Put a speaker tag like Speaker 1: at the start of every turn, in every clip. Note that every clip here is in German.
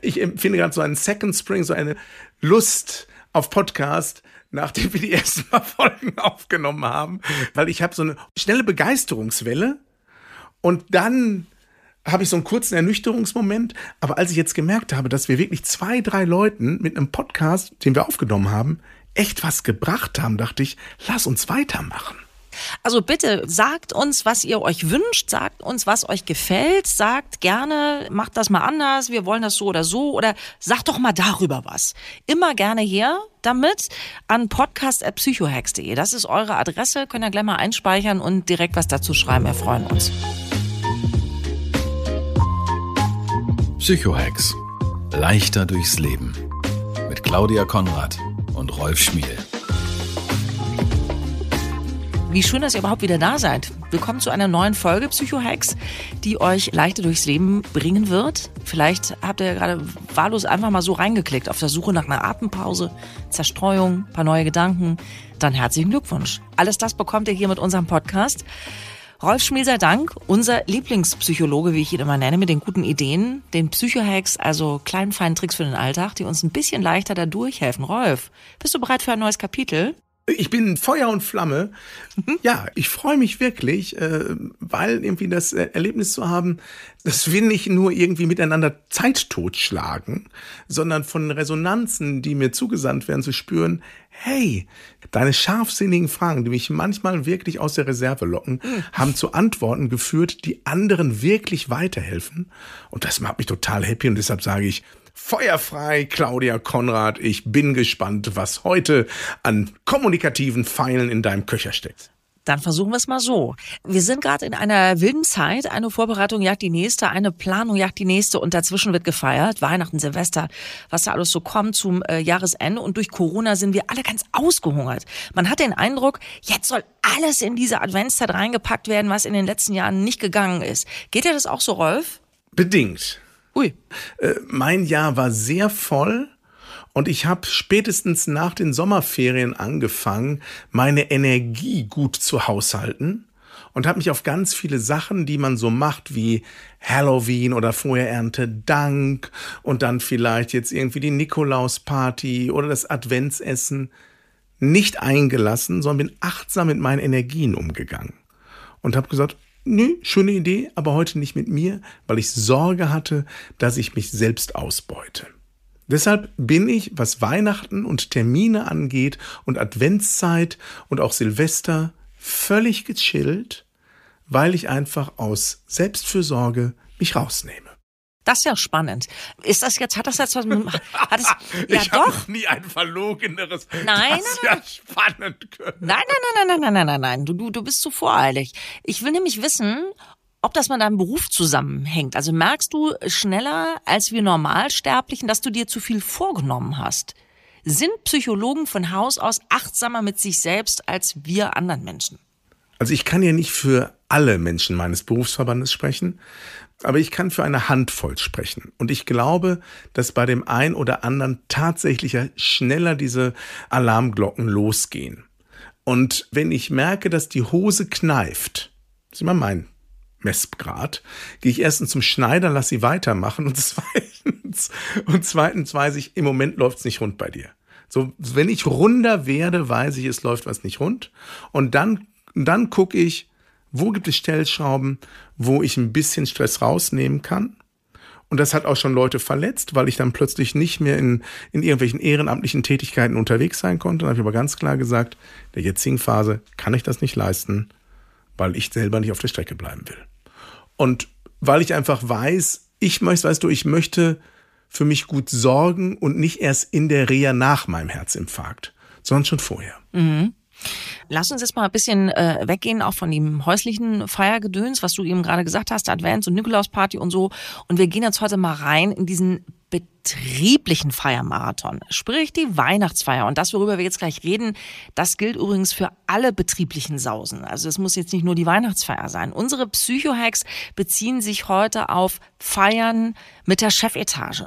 Speaker 1: Ich empfinde gerade so einen Second Spring, so eine Lust auf Podcast, nachdem wir die ersten paar Folgen aufgenommen haben, weil ich habe so eine schnelle Begeisterungswelle und dann habe ich so einen kurzen Ernüchterungsmoment. Aber als ich jetzt gemerkt habe, dass wir wirklich zwei, drei Leuten mit einem Podcast, den wir aufgenommen haben, echt was gebracht haben, dachte ich, lass uns weitermachen.
Speaker 2: Also bitte sagt uns, was ihr euch wünscht, sagt uns, was euch gefällt, sagt gerne, macht das mal anders, wir wollen das so oder so oder sagt doch mal darüber was. Immer gerne her damit an podcast.psychohex.de. Das ist eure Adresse, könnt ihr gleich mal einspeichern und direkt was dazu schreiben, wir freuen uns.
Speaker 3: Psychohex. Leichter durchs Leben. Mit Claudia Konrad und Rolf Schmiel.
Speaker 2: Wie schön, dass ihr überhaupt wieder da seid. Willkommen zu einer neuen Folge Psychohacks, die euch leichter durchs Leben bringen wird. Vielleicht habt ihr ja gerade wahllos einfach mal so reingeklickt auf der Suche nach einer Atempause, Zerstreuung, paar neue Gedanken. Dann herzlichen Glückwunsch. Alles das bekommt ihr hier mit unserem Podcast. Rolf Schmiel Dank, unser Lieblingspsychologe, wie ich ihn immer nenne, mit den guten Ideen, den Psychohacks, also kleinen feinen Tricks für den Alltag, die uns ein bisschen leichter da durchhelfen. Rolf, bist du bereit für ein neues Kapitel?
Speaker 1: Ich bin Feuer und Flamme. Ja, ich freue mich wirklich, äh, weil irgendwie das Erlebnis zu haben, dass wir nicht nur irgendwie miteinander Zeit totschlagen, sondern von Resonanzen, die mir zugesandt werden, zu spüren, hey, deine scharfsinnigen Fragen, die mich manchmal wirklich aus der Reserve locken, haben zu Antworten geführt, die anderen wirklich weiterhelfen. Und das macht mich total happy und deshalb sage ich, Feuerfrei, Claudia Konrad. Ich bin gespannt, was heute an kommunikativen Pfeilen in deinem Köcher steckt.
Speaker 2: Dann versuchen wir es mal so. Wir sind gerade in einer wilden Zeit. Eine Vorbereitung jagt die nächste, eine Planung jagt die nächste und dazwischen wird gefeiert. Weihnachten, Silvester, was da alles so kommt zum äh, Jahresende. Und durch Corona sind wir alle ganz ausgehungert. Man hat den Eindruck, jetzt soll alles in diese Adventszeit reingepackt werden, was in den letzten Jahren nicht gegangen ist. Geht dir das auch so, Rolf?
Speaker 1: Bedingt.
Speaker 2: Ui.
Speaker 1: Äh, mein Jahr war sehr voll. Und ich habe spätestens nach den Sommerferien angefangen, meine Energie gut zu haushalten und habe mich auf ganz viele Sachen, die man so macht, wie Halloween oder vorher Ernte Dank und dann vielleicht jetzt irgendwie die Nikolausparty oder das Adventsessen, nicht eingelassen, sondern bin achtsam mit meinen Energien umgegangen und habe gesagt, nö, schöne Idee, aber heute nicht mit mir, weil ich Sorge hatte, dass ich mich selbst ausbeute. Deshalb bin ich, was Weihnachten und Termine angeht und Adventszeit und auch Silvester, völlig gechillt, weil ich einfach aus Selbstfürsorge mich rausnehme.
Speaker 2: Das ist ja spannend. Ist das jetzt, hat das jetzt was mit, hat es, ja
Speaker 1: ich
Speaker 2: doch.
Speaker 1: nie ein verlogeneres.
Speaker 2: Nein,
Speaker 1: das
Speaker 2: nein,
Speaker 1: ja spannend gehört.
Speaker 2: Nein, nein, nein, nein, nein, nein, nein, nein. Du, du, du bist zu voreilig. Ich will nämlich wissen, ob das mit deinem Beruf zusammenhängt. Also merkst du schneller als wir Normalsterblichen, dass du dir zu viel vorgenommen hast? Sind Psychologen von Haus aus achtsamer mit sich selbst als wir anderen Menschen?
Speaker 1: Also ich kann ja nicht für alle Menschen meines Berufsverbandes sprechen, aber ich kann für eine Handvoll sprechen. Und ich glaube, dass bei dem einen oder anderen tatsächlich schneller diese Alarmglocken losgehen. Und wenn ich merke, dass die Hose kneift, ist immer mein Messgrad, gehe ich erstens zum Schneider, lass sie weitermachen und zweitens, und zweitens weiß ich, im Moment läuft's nicht rund bei dir. So, wenn ich runder werde, weiß ich, es läuft was nicht rund. Und dann, dann gucke ich, wo gibt es Stellschrauben, wo ich ein bisschen Stress rausnehmen kann. Und das hat auch schon Leute verletzt, weil ich dann plötzlich nicht mehr in, in irgendwelchen ehrenamtlichen Tätigkeiten unterwegs sein konnte. Dann habe ich aber ganz klar gesagt, der jetzigen Phase kann ich das nicht leisten, weil ich selber nicht auf der Strecke bleiben will. Und weil ich einfach weiß, ich möchte, weißt du, ich möchte für mich gut sorgen und nicht erst in der Reha nach meinem Herzinfarkt, sondern schon vorher.
Speaker 2: Mhm. Lass uns jetzt mal ein bisschen äh, weggehen, auch von dem häuslichen Feiergedöns, was du eben gerade gesagt hast, Advents- und Nikolausparty und so. Und wir gehen jetzt heute mal rein in diesen betrieblichen Feiermarathon, sprich die Weihnachtsfeier. Und das, worüber wir jetzt gleich reden, das gilt übrigens für alle betrieblichen Sausen. Also es muss jetzt nicht nur die Weihnachtsfeier sein. Unsere Psycho-Hacks beziehen sich heute auf Feiern mit der Chefetage.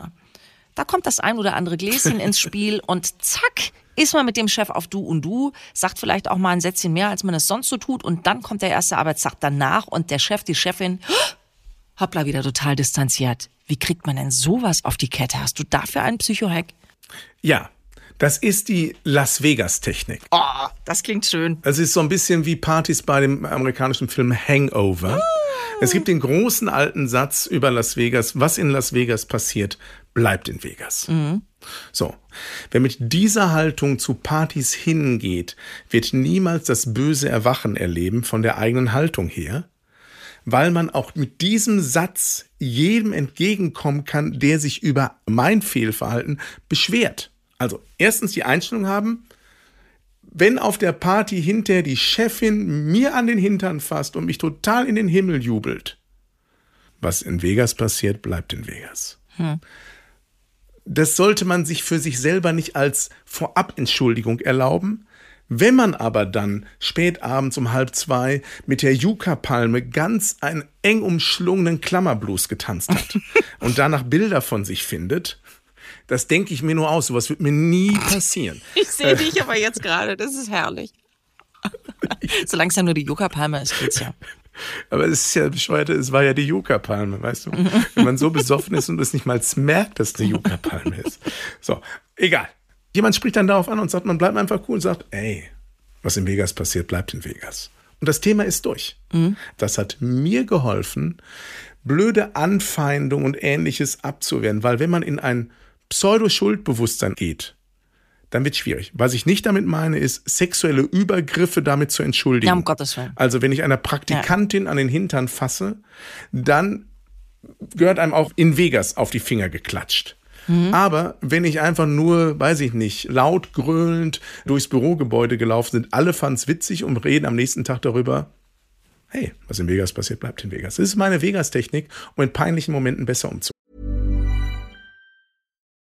Speaker 2: Da kommt das ein oder andere Gläschen ins Spiel und zack, ist man mit dem Chef auf Du und Du, sagt vielleicht auch mal ein Sätzchen mehr, als man es sonst so tut und dann kommt der erste Arbeitstag danach und der Chef, die Chefin, hoppla, wieder total distanziert. Wie kriegt man denn sowas auf die Kette? Hast du dafür einen Psychohack?
Speaker 1: Ja, das ist die Las Vegas-Technik.
Speaker 2: Oh, das klingt schön.
Speaker 1: Es ist so ein bisschen wie Partys bei dem amerikanischen Film Hangover. Es gibt den großen alten Satz über Las Vegas, was in Las Vegas passiert, bleibt in Vegas. So, wer mit dieser Haltung zu Partys hingeht, wird niemals das böse Erwachen erleben von der eigenen Haltung her, weil man auch mit diesem Satz jedem entgegenkommen kann, der sich über mein Fehlverhalten beschwert. Also erstens die Einstellung haben, wenn auf der Party hinterher die Chefin mir an den Hintern fasst und mich total in den Himmel jubelt, was in Vegas passiert, bleibt in Vegas. Das sollte man sich für sich selber nicht als Vorabentschuldigung erlauben. Wenn man aber dann spät abends um halb zwei mit der Yucca-Palme ganz einen eng umschlungenen Klammerblues getanzt hat und danach Bilder von sich findet, das denke ich mir nur aus. Sowas wird mir nie passieren.
Speaker 2: Ich sehe dich aber jetzt gerade, das ist herrlich. Solange es ja nur die Yucca-Palme ist, geht's ja.
Speaker 1: Aber es ist ja bescheuert, es war ja die Yucca-Palme, weißt du? Wenn man so besoffen ist und es nicht mal merkt, dass es eine Yucca-Palme ist. So, egal. Jemand spricht dann darauf an und sagt, man bleibt einfach cool und sagt, ey, was in Vegas passiert, bleibt in Vegas. Und das Thema ist durch. Das hat mir geholfen, blöde Anfeindung und ähnliches abzuwehren, weil wenn man in ein Pseudo-Schuldbewusstsein geht, dann wird schwierig. Was ich nicht damit meine, ist, sexuelle Übergriffe damit zu entschuldigen.
Speaker 2: Ja, um Gottes Willen.
Speaker 1: Also wenn ich einer Praktikantin an den Hintern fasse, dann gehört einem auch in Vegas auf die Finger geklatscht. Aber wenn ich einfach nur, weiß ich nicht, laut gröhlend durchs Bürogebäude gelaufen sind, alle fanden es witzig und reden am nächsten Tag darüber, hey, was in Vegas passiert, bleibt in Vegas. Das ist meine Vegas-Technik, um in peinlichen Momenten besser umzugehen.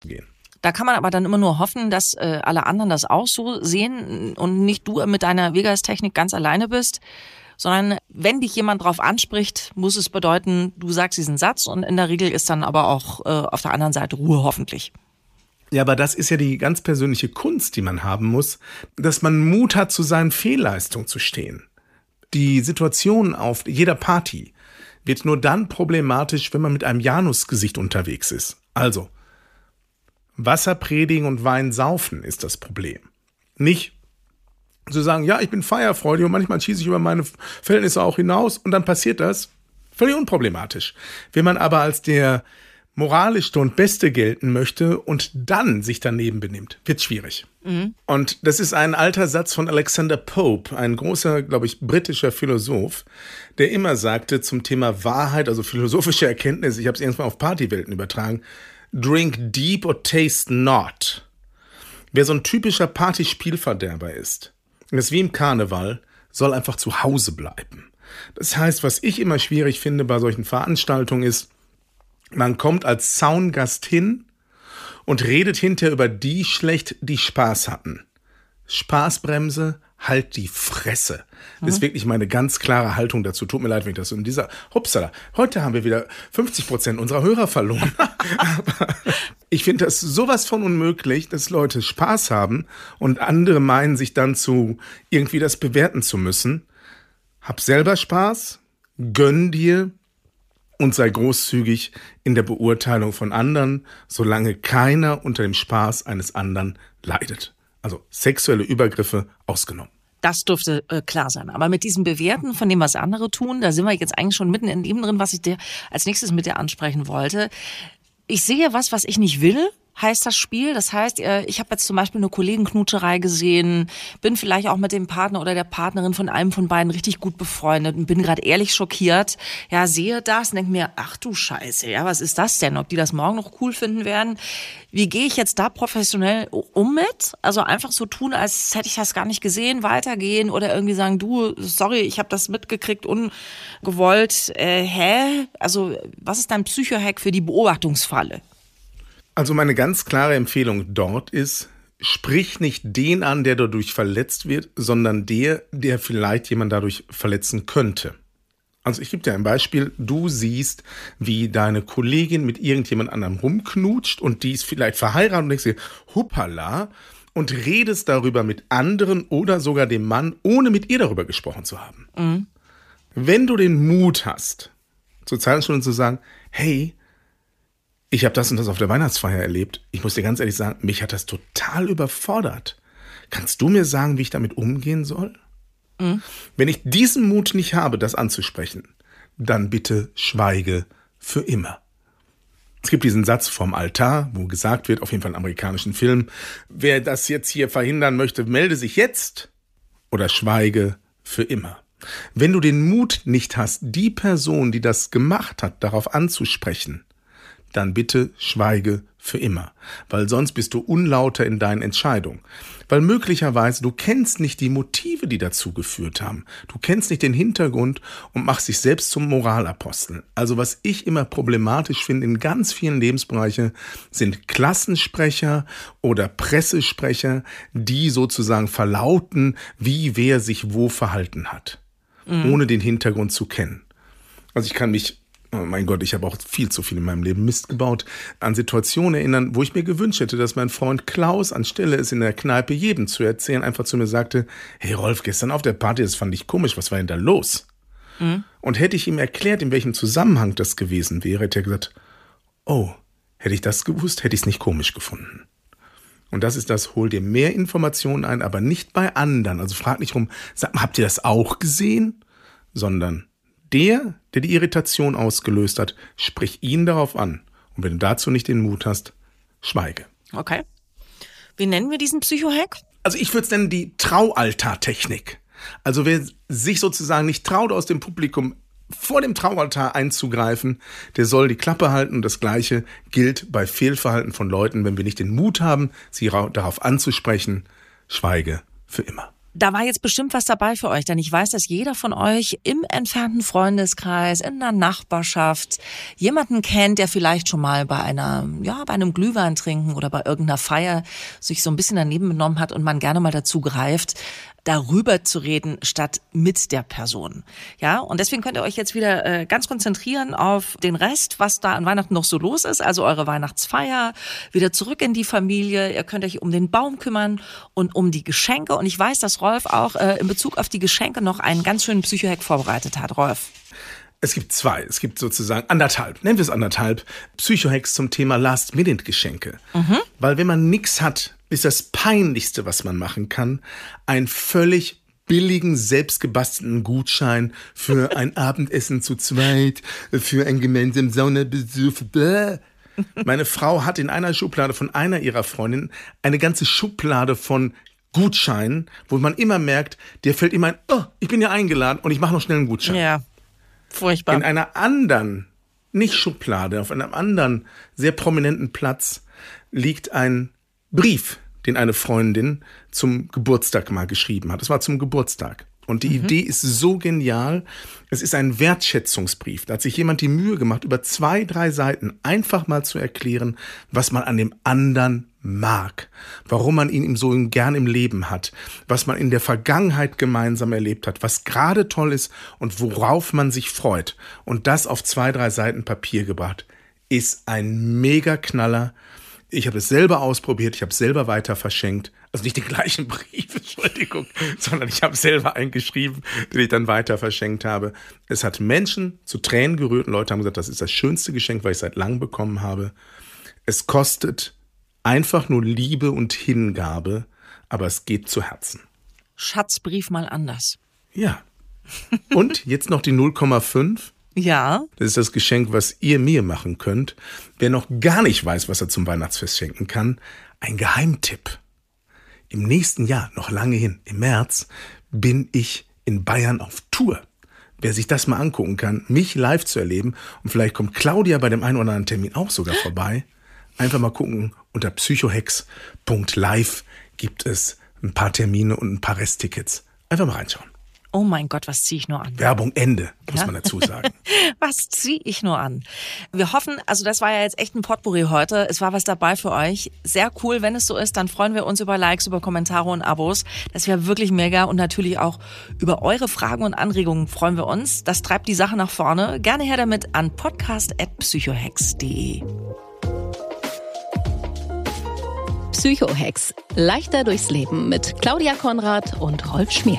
Speaker 4: today.
Speaker 2: Da kann man aber dann immer nur hoffen, dass äh, alle anderen das auch so sehen und nicht du mit deiner Vegas-Technik ganz alleine bist, sondern wenn dich jemand drauf anspricht, muss es bedeuten, du sagst diesen Satz und in der Regel ist dann aber auch äh, auf der anderen Seite Ruhe hoffentlich.
Speaker 1: Ja, aber das ist ja die ganz persönliche Kunst, die man haben muss, dass man Mut hat, zu seinen Fehlleistungen zu stehen. Die Situation auf jeder Party wird nur dann problematisch, wenn man mit einem Janusgesicht unterwegs ist. Also, Wasser predigen und Wein saufen ist das Problem. Nicht zu sagen, ja, ich bin feierfreudig und manchmal schieße ich über meine Verhältnisse auch hinaus und dann passiert das. Völlig unproblematisch. Wenn man aber als der moralischste und beste gelten möchte und dann sich daneben benimmt, wird schwierig. Und das ist ein alter Satz von Alexander Pope, ein großer, glaube ich, britischer Philosoph, der immer sagte zum Thema Wahrheit, also philosophische Erkenntnis, ich habe es irgendwann auf Partywelten übertragen, drink deep or taste not. Wer so ein typischer Partyspielverderber ist, ist wie im Karneval, soll einfach zu Hause bleiben. Das heißt, was ich immer schwierig finde bei solchen Veranstaltungen ist, man kommt als Zaungast hin und redet hinterher über die schlecht, die Spaß hatten. Spaßbremse, halt die Fresse. Das ist wirklich meine ganz klare Haltung dazu. Tut mir leid, wenn ich das so in dieser, hupsala, heute haben wir wieder 50 Prozent unserer Hörer verloren. Ich finde das sowas von unmöglich, dass Leute Spaß haben und andere meinen, sich dann zu irgendwie das bewerten zu müssen. Hab selber Spaß, gönn dir und sei großzügig in der Beurteilung von anderen, solange keiner unter dem Spaß eines anderen leidet. Also sexuelle Übergriffe ausgenommen.
Speaker 2: Das dürfte äh, klar sein. Aber mit diesem Bewerten von dem, was andere tun, da sind wir jetzt eigentlich schon mitten in dem drin, was ich dir als nächstes mit dir ansprechen wollte. Ich sehe was, was ich nicht will heißt das Spiel. Das heißt, äh, ich habe jetzt zum Beispiel eine Kollegenknutscherei gesehen, bin vielleicht auch mit dem Partner oder der Partnerin von einem von beiden richtig gut befreundet und bin gerade ehrlich schockiert. Ja, sehe das und denke mir, ach du Scheiße, ja, was ist das denn? Ob die das morgen noch cool finden werden? Wie gehe ich jetzt da professionell um mit? Also einfach so tun, als hätte ich das gar nicht gesehen, weitergehen oder irgendwie sagen, du, sorry, ich habe das mitgekriegt, ungewollt. Äh, hä? Also was ist dein Psychohack für die Beobachtungsfalle?
Speaker 1: Also meine ganz klare Empfehlung dort ist, sprich nicht den an, der dadurch verletzt wird, sondern der, der vielleicht jemand dadurch verletzen könnte. Also ich gebe dir ein Beispiel. Du siehst, wie deine Kollegin mit irgendjemand anderem rumknutscht und die ist vielleicht verheiratet und denkst dir, huppala, und redest darüber mit anderen oder sogar dem Mann, ohne mit ihr darüber gesprochen zu haben. Mhm. Wenn du den Mut hast, zur Zeitenstunde zu sagen, hey, ich habe das und das auf der Weihnachtsfeier erlebt. Ich muss dir ganz ehrlich sagen, mich hat das total überfordert. Kannst du mir sagen, wie ich damit umgehen soll? Mhm. Wenn ich diesen Mut nicht habe, das anzusprechen, dann bitte schweige für immer. Es gibt diesen Satz vom Altar, wo gesagt wird, auf jeden Fall in amerikanischen Filmen, wer das jetzt hier verhindern möchte, melde sich jetzt oder schweige für immer. Wenn du den Mut nicht hast, die Person, die das gemacht hat, darauf anzusprechen, dann bitte schweige für immer, weil sonst bist du unlauter in deinen Entscheidungen. Weil möglicherweise du kennst nicht die Motive, die dazu geführt haben. Du kennst nicht den Hintergrund und machst dich selbst zum Moralapostel. Also was ich immer problematisch finde in ganz vielen Lebensbereichen sind Klassensprecher oder Pressesprecher, die sozusagen verlauten, wie wer sich wo verhalten hat, mhm. ohne den Hintergrund zu kennen. Also ich kann mich oh mein Gott, ich habe auch viel zu viel in meinem Leben Mist gebaut, an Situationen erinnern, wo ich mir gewünscht hätte, dass mein Freund Klaus anstelle es in der Kneipe jedem zu erzählen, einfach zu mir sagte, hey Rolf, gestern auf der Party, das fand ich komisch, was war denn da los? Mhm. Und hätte ich ihm erklärt, in welchem Zusammenhang das gewesen wäre, hätte er gesagt, oh, hätte ich das gewusst, hätte ich es nicht komisch gefunden. Und das ist das, hol dir mehr Informationen ein, aber nicht bei anderen. Also frag nicht rum, sag mal, habt ihr das auch gesehen? Sondern der, der die Irritation ausgelöst hat, sprich ihn darauf an. Und wenn du dazu nicht den Mut hast, schweige.
Speaker 2: Okay. Wie nennen wir diesen Psychohack?
Speaker 1: Also ich würde es nennen die Traualtartechnik. Also wer sich sozusagen nicht traut, aus dem Publikum vor dem Traualtar einzugreifen, der soll die Klappe halten. Und das Gleiche gilt bei Fehlverhalten von Leuten, wenn wir nicht den Mut haben, sie darauf anzusprechen, schweige für immer.
Speaker 2: Da war jetzt bestimmt was dabei für euch, denn ich weiß, dass jeder von euch im entfernten Freundeskreis, in der Nachbarschaft jemanden kennt, der vielleicht schon mal bei einer, ja, bei einem Glühwein trinken oder bei irgendeiner Feier sich so ein bisschen daneben benommen hat und man gerne mal dazu greift, darüber zu reden, statt mit der Person. Ja, und deswegen könnt ihr euch jetzt wieder äh, ganz konzentrieren auf den Rest, was da an Weihnachten noch so los ist, also eure Weihnachtsfeier, wieder zurück in die Familie. Ihr könnt euch um den Baum kümmern und um die Geschenke. Und ich weiß, dass Rolf auch äh, in Bezug auf die Geschenke noch einen ganz schönen Psychohack vorbereitet hat. Rolf.
Speaker 1: Es gibt zwei. Es gibt sozusagen anderthalb, nennen wir es anderthalb, Psychohacks zum Thema Last-Minute-Geschenke. Mhm. Weil wenn man nichts hat, ist das Peinlichste, was man machen kann, ein völlig billigen, selbstgebastelten Gutschein für ein Abendessen zu zweit, für ein gemeinsamen Saunabesuch. Meine Frau hat in einer Schublade von einer ihrer Freundinnen eine ganze Schublade von Gutscheinen, wo man immer merkt, der fällt immer ein, oh, ich bin ja eingeladen und ich mache noch schnell einen Gutschein.
Speaker 2: Ja, furchtbar.
Speaker 1: In einer anderen, nicht Schublade, auf einem anderen, sehr prominenten Platz liegt ein Brief, den eine Freundin zum Geburtstag mal geschrieben hat. Es war zum Geburtstag. Und die mhm. Idee ist so genial. Es ist ein Wertschätzungsbrief. Da hat sich jemand die Mühe gemacht, über zwei, drei Seiten einfach mal zu erklären, was man an dem anderen mag, warum man ihn so gern im Leben hat, was man in der Vergangenheit gemeinsam erlebt hat, was gerade toll ist und worauf man sich freut. Und das auf zwei, drei Seiten Papier gebracht, ist ein mega Knaller. Ich habe es selber ausprobiert, ich habe es selber weiter verschenkt. Also nicht den gleichen Brief, Entschuldigung, sondern ich habe selber einen geschrieben, den ich dann weiter verschenkt habe. Es hat Menschen zu Tränen gerührt und Leute haben gesagt, das ist das schönste Geschenk, was ich seit langem bekommen habe. Es kostet einfach nur Liebe und Hingabe, aber es geht zu Herzen.
Speaker 2: Schatzbrief mal anders.
Speaker 1: Ja. Und jetzt noch die 0,5.
Speaker 2: Ja.
Speaker 1: Das ist das Geschenk, was ihr mir machen könnt. Wer noch gar nicht weiß, was er zum Weihnachtsfest schenken kann, ein Geheimtipp. Im nächsten Jahr, noch lange hin, im März, bin ich in Bayern auf Tour. Wer sich das mal angucken kann, mich live zu erleben und vielleicht kommt Claudia bei dem einen oder anderen Termin auch sogar vorbei, einfach mal gucken, unter psychohex.live gibt es ein paar Termine und ein paar Resttickets. Einfach mal reinschauen.
Speaker 2: Oh mein Gott, was ziehe ich nur an?
Speaker 1: Werbung Ende, muss
Speaker 2: Ja.
Speaker 1: man dazu sagen.
Speaker 2: Was ziehe ich nur an? Wir hoffen, also das war ja jetzt echt ein Potpourri heute. Es war was dabei für euch. Sehr cool. Wenn es so ist, dann freuen wir uns über Likes, über Kommentare und Abos. Das wäre wirklich mega. Und natürlich auch über eure Fragen und Anregungen freuen wir uns. Das treibt die Sache nach vorne. Gerne her damit an podcast.psychohex.de.
Speaker 5: Psychohex. Leichter durchs Leben mit Claudia Konrad und Rolf Schmiel.